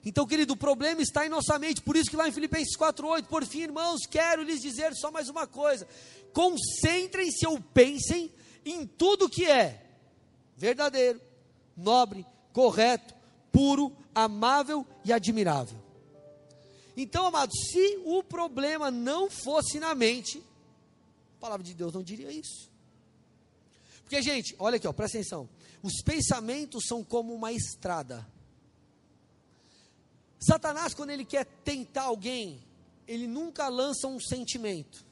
Então, querido, o problema está em nossa mente. Por isso que lá em Filipenses 4:8, por fim, irmãos, quero lhes dizer só mais uma coisa: concentrem-se ou pensem em tudo que é verdadeiro, nobre, correto, puro, amável e admirável. Então, amados, se o problema não fosse na mente, a palavra de Deus não diria isso. Porque, gente, olha aqui, ó, presta atenção. Os pensamentos são como uma estrada Satanás, quando ele quer tentar alguém, ele nunca lança um sentimento.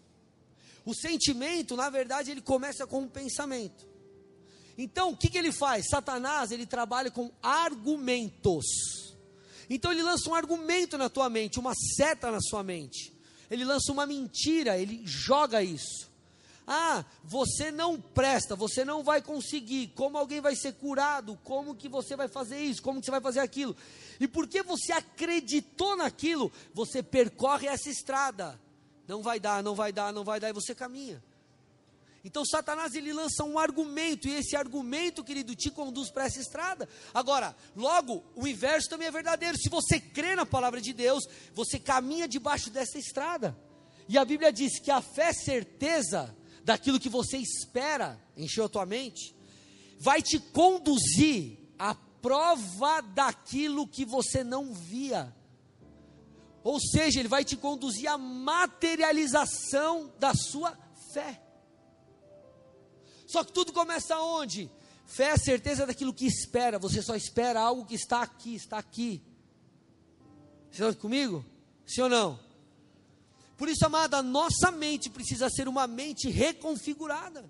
O sentimento, na verdade, ele começa com um pensamento. Então, o que, que ele faz? Satanás, ele trabalha com argumentos. Então, ele lança um argumento na tua mente, uma seta na sua mente. Ele lança uma mentira, ele joga isso. Ah, você não presta, você não vai conseguir. Como alguém vai ser curado? Como que você vai fazer isso? Como que você vai fazer aquilo? E porque você acreditou naquilo, você percorre essa estrada. Não vai dar, não vai dar, não vai dar, e você caminha. Então Satanás ele lança um argumento, e esse argumento, querido, te conduz para essa estrada. Agora, logo, o inverso também é verdadeiro. Se você crê na palavra de Deus, você caminha debaixo dessa estrada. E a Bíblia diz que a fé certeza daquilo que você espera, encheu a tua mente, vai te conduzir à prova daquilo que você não via. Ou seja, ele vai te conduzir à materialização da sua fé. Só que tudo começa onde? Fé é a certeza daquilo que espera. Você só espera algo que está aqui, está aqui. Você está comigo? Sim ou não? Por isso, amada, a nossa mente precisa ser uma mente reconfigurada.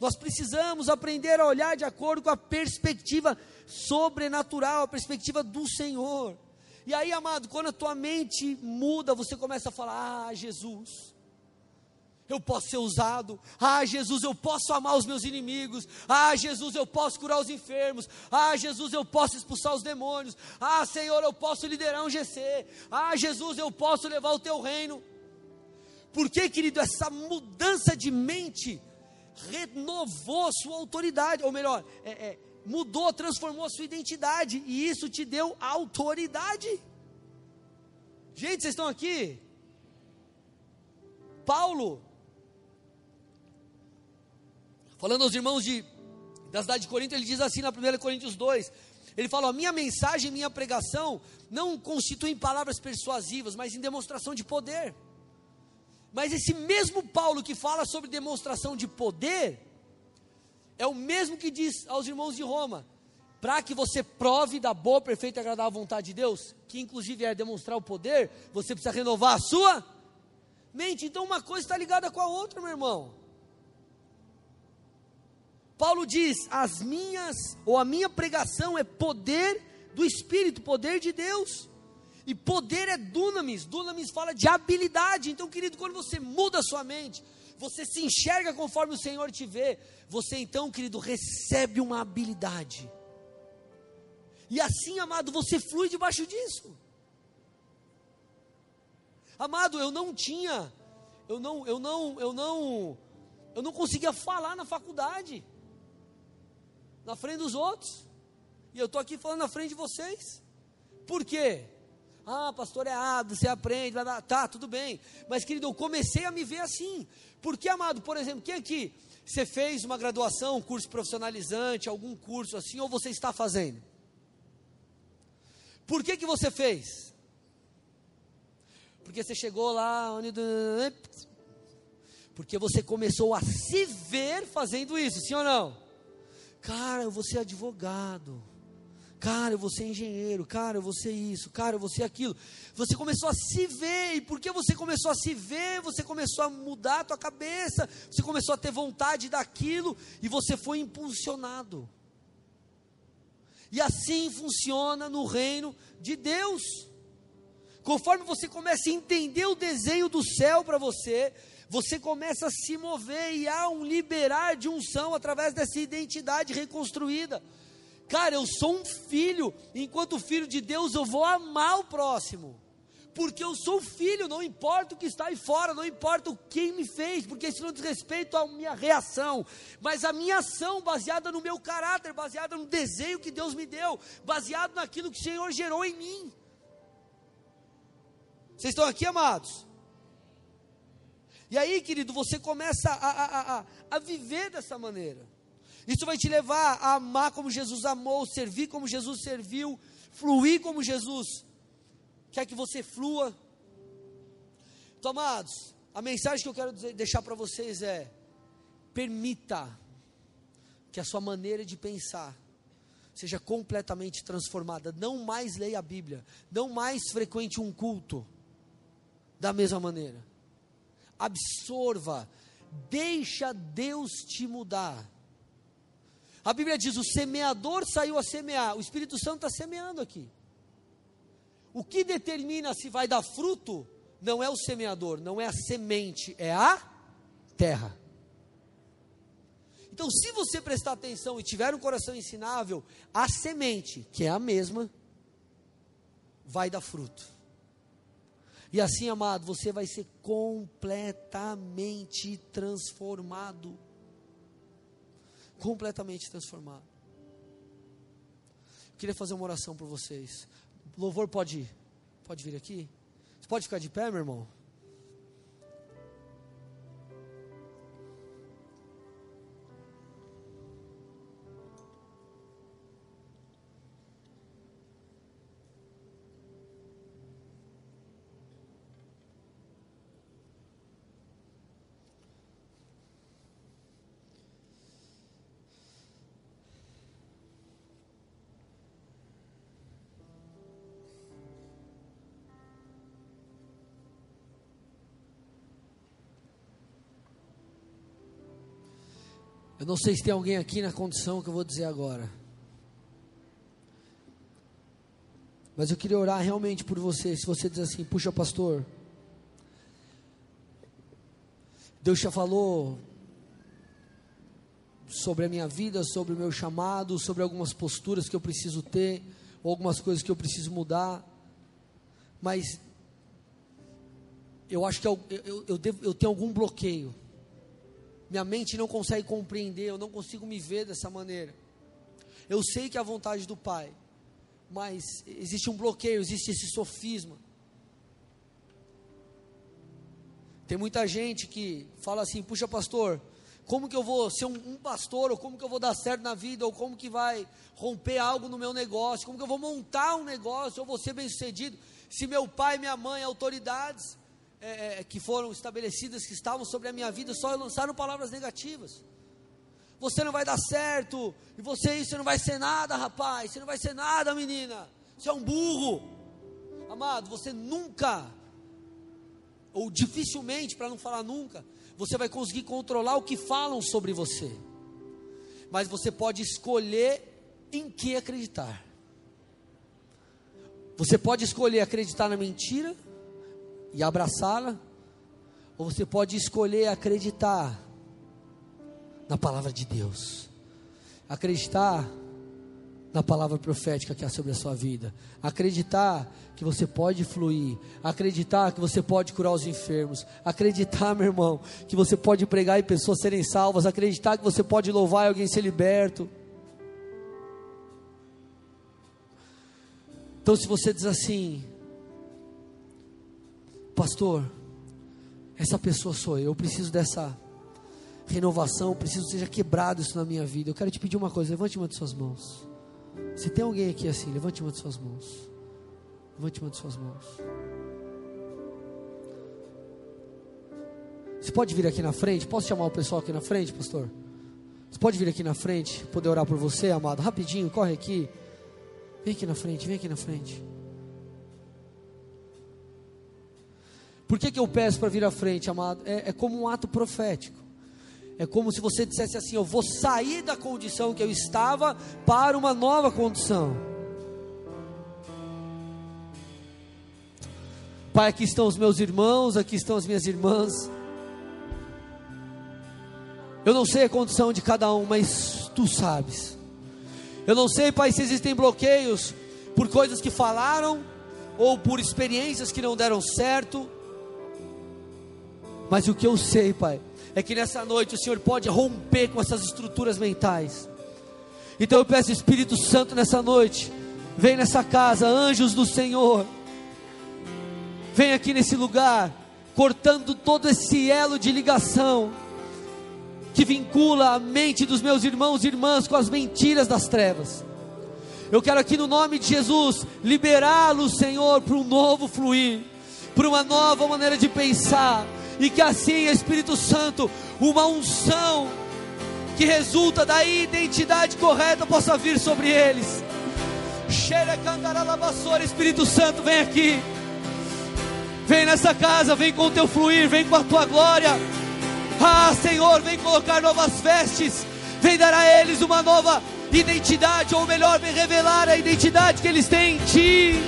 Nós precisamos aprender a olhar de acordo com a perspectiva sobrenatural, a perspectiva do Senhor. E aí, amado, quando a tua mente muda, você começa a falar: Ah, Jesus, eu posso ser usado. Ah, Jesus, eu posso amar os meus inimigos. Ah, Jesus, eu posso curar os enfermos. Ah, Jesus, eu posso expulsar os demônios. Ah, Senhor, eu posso liderar um GC. Ah, Jesus, eu posso levar o teu reino. Porque, querido, essa mudança de mente renovou sua autoridade, ou melhor, é, é, mudou, transformou sua identidade, e isso te deu autoridade. Gente, vocês estão aqui? Paulo, Falando aos irmãos de, da cidade de Corinto, ele diz assim na 1 Coríntios 2: ele fala: a minha mensagem, minha pregação não constituem palavras persuasivas, mas em demonstração de poder. Mas esse mesmo Paulo que fala sobre demonstração de poder, é o mesmo que diz aos irmãos de Roma: para que você prove da boa, perfeita e agradável vontade de Deus, que inclusive é demonstrar o poder, você precisa renovar a sua mente. Então uma coisa está ligada com a outra, meu irmão. Paulo diz: as minhas, ou a minha pregação é poder do Espírito, poder de Deus. E poder é dunamis, dunamis fala de habilidade. Então, querido, quando você muda a sua mente, você se enxerga conforme o Senhor te vê, você então, querido, recebe uma habilidade. E assim, amado, você flui debaixo disso. Amado, eu não tinha, eu não, eu não, eu não, eu não conseguia falar na faculdade na frente dos outros. E eu estou aqui falando na frente de vocês. Por quê? Ah, pastor, é hábito, você aprende, vai dar, tá, tudo bem. Mas, querido, eu comecei a me ver assim. Porque, amado, por exemplo, quem aqui, você fez uma graduação, um curso profissionalizante, algum curso assim, ou você está fazendo? Por que que você fez? Porque você chegou lá, porque você começou a se ver fazendo isso, sim ou não? Cara, eu vou ser advogado. Cara, eu vou ser engenheiro. Cara, eu vou ser isso. Cara, eu vou ser aquilo. Você começou a se ver. E porque você começou a se ver, você começou a mudar a tua cabeça. Você começou a ter vontade daquilo. E você foi impulsionado. E assim funciona no reino de Deus. Conforme você começa a entender o desenho do céu para você, você começa a se mover e há um liberar de unção através dessa identidade reconstruída. Cara, eu sou um filho, enquanto filho de Deus, eu vou amar o próximo. Porque eu sou filho, não importa o que está aí fora, não importa quem me fez, porque isso não diz respeito à minha reação, mas a minha ação baseada no meu caráter, baseada no desenho que Deus me deu, baseado naquilo que o Senhor gerou em mim. Vocês estão aqui, amados? E aí, querido, você começa a, a, a, a viver dessa maneira. Isso vai te levar a amar como Jesus amou, servir como Jesus serviu, fluir como Jesus quer que você flua. Então, amados, a mensagem que eu quero dizer, deixar para vocês é: permita que a sua maneira de pensar seja completamente transformada. Não mais leia a Bíblia, não mais frequente um culto da mesma maneira. Absorva, deixa Deus te mudar. A Bíblia diz: o semeador saiu a semear, o Espírito Santo está semeando aqui. O que determina se vai dar fruto não é o semeador, não é a semente, é a terra. Então, se você prestar atenção e tiver um coração ensinável, a semente, que é a mesma, vai dar fruto. E assim, amado, você vai ser completamente transformado. Completamente transformado. Eu queria fazer uma oração por vocês. Louvor pode, pode vir aqui? Você pode ficar de pé, meu irmão? Eu não sei se tem alguém aqui na condição que eu vou dizer agora. Mas eu queria orar realmente por você. Se você diz assim, puxa, pastor, Deus já falou sobre a minha vida, sobre o meu chamado, sobre algumas posturas que eu preciso ter, ou algumas coisas que eu preciso mudar. Mas eu acho que eu, eu, eu, devo, eu tenho algum bloqueio minha mente não consegue compreender, eu não consigo me ver dessa maneira. Eu sei que é a vontade do Pai, mas existe um bloqueio, existe esse sofisma. Tem muita gente que fala assim: puxa, pastor, como que eu vou ser um, um, pastor, ou como que eu vou dar certo na vida, ou como que vai romper algo no meu negócio, como que eu vou montar um negócio, ou vou ser bem sucedido, se meu pai, minha mãe, autoridades, é, é, que foram estabelecidas, que estavam sobre a minha vida, só lançaram palavras negativas. Você não vai dar certo, e você isso não vai ser nada, rapaz, você não vai ser nada, menina. Você é um burro. Amado, você nunca, ou dificilmente, para não falar nunca, você vai conseguir controlar o que falam sobre você. Mas você pode escolher em que acreditar. Você pode escolher acreditar na mentira e abraçá-la, ou você pode escolher acreditar na palavra de Deus, acreditar na palavra profética que há sobre a sua vida, acreditar que você pode fluir, acreditar que você pode curar os enfermos, acreditar, meu irmão, que você pode pregar e pessoas serem salvas, acreditar que você pode louvar e alguém ser liberto. Então, se você diz assim, pastor, essa pessoa sou eu, eu preciso dessa renovação, preciso que seja quebrado isso na minha vida. Eu quero te pedir uma coisa, levante uma de suas mãos. Se tem alguém aqui assim, levante uma de suas mãos. Levante uma de suas mãos. Você pode vir aqui na frente? Posso chamar o pessoal aqui na frente, pastor? Você pode vir aqui na frente, poder orar por você, amado? Rapidinho, corre aqui. Vem aqui na frente, vem aqui na frente. Por que, que eu peço para vir à frente, amado? É, é como um ato profético. É como se você dissesse assim: Eu vou sair da condição que eu estava para uma nova condição. Pai, aqui estão os meus irmãos, aqui estão as minhas irmãs. Eu não sei a condição de cada um, mas tu sabes. Eu não sei, Pai, se existem bloqueios por coisas que falaram ou por experiências que não deram certo mas o que eu sei, Pai, é que nessa noite o Senhor pode romper com essas estruturas mentais. Então eu peço, Espírito Santo, nessa noite, vem nessa casa, anjos do Senhor, vem aqui nesse lugar, cortando todo esse elo de ligação que vincula a mente dos meus irmãos e irmãs com as mentiras das trevas. Eu quero aqui no nome de Jesus liberá-los, Senhor, para um novo fluir, para uma nova maneira de pensar e que assim, Espírito Santo, uma unção que resulta da identidade correta possa vir sobre eles. Cheira cantará vassoura, Espírito Santo, vem aqui. Vem nessa casa, vem com o teu fluir, vem com a tua glória. Ah, Senhor, vem colocar novas vestes, vem dar a eles uma nova identidade, ou melhor, vem revelar a identidade que eles têm em Ti.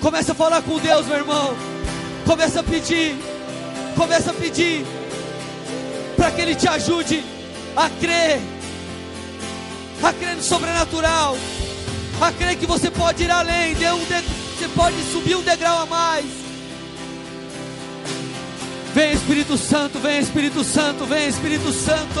Começa a falar com Deus, meu irmão. Começa a pedir. Começa a pedir para que Ele te ajude a crer, a crer no sobrenatural, a crer que você pode ir além, você pode subir um degrau a mais. Vem Espírito Santo, vem Espírito Santo, vem Espírito Santo.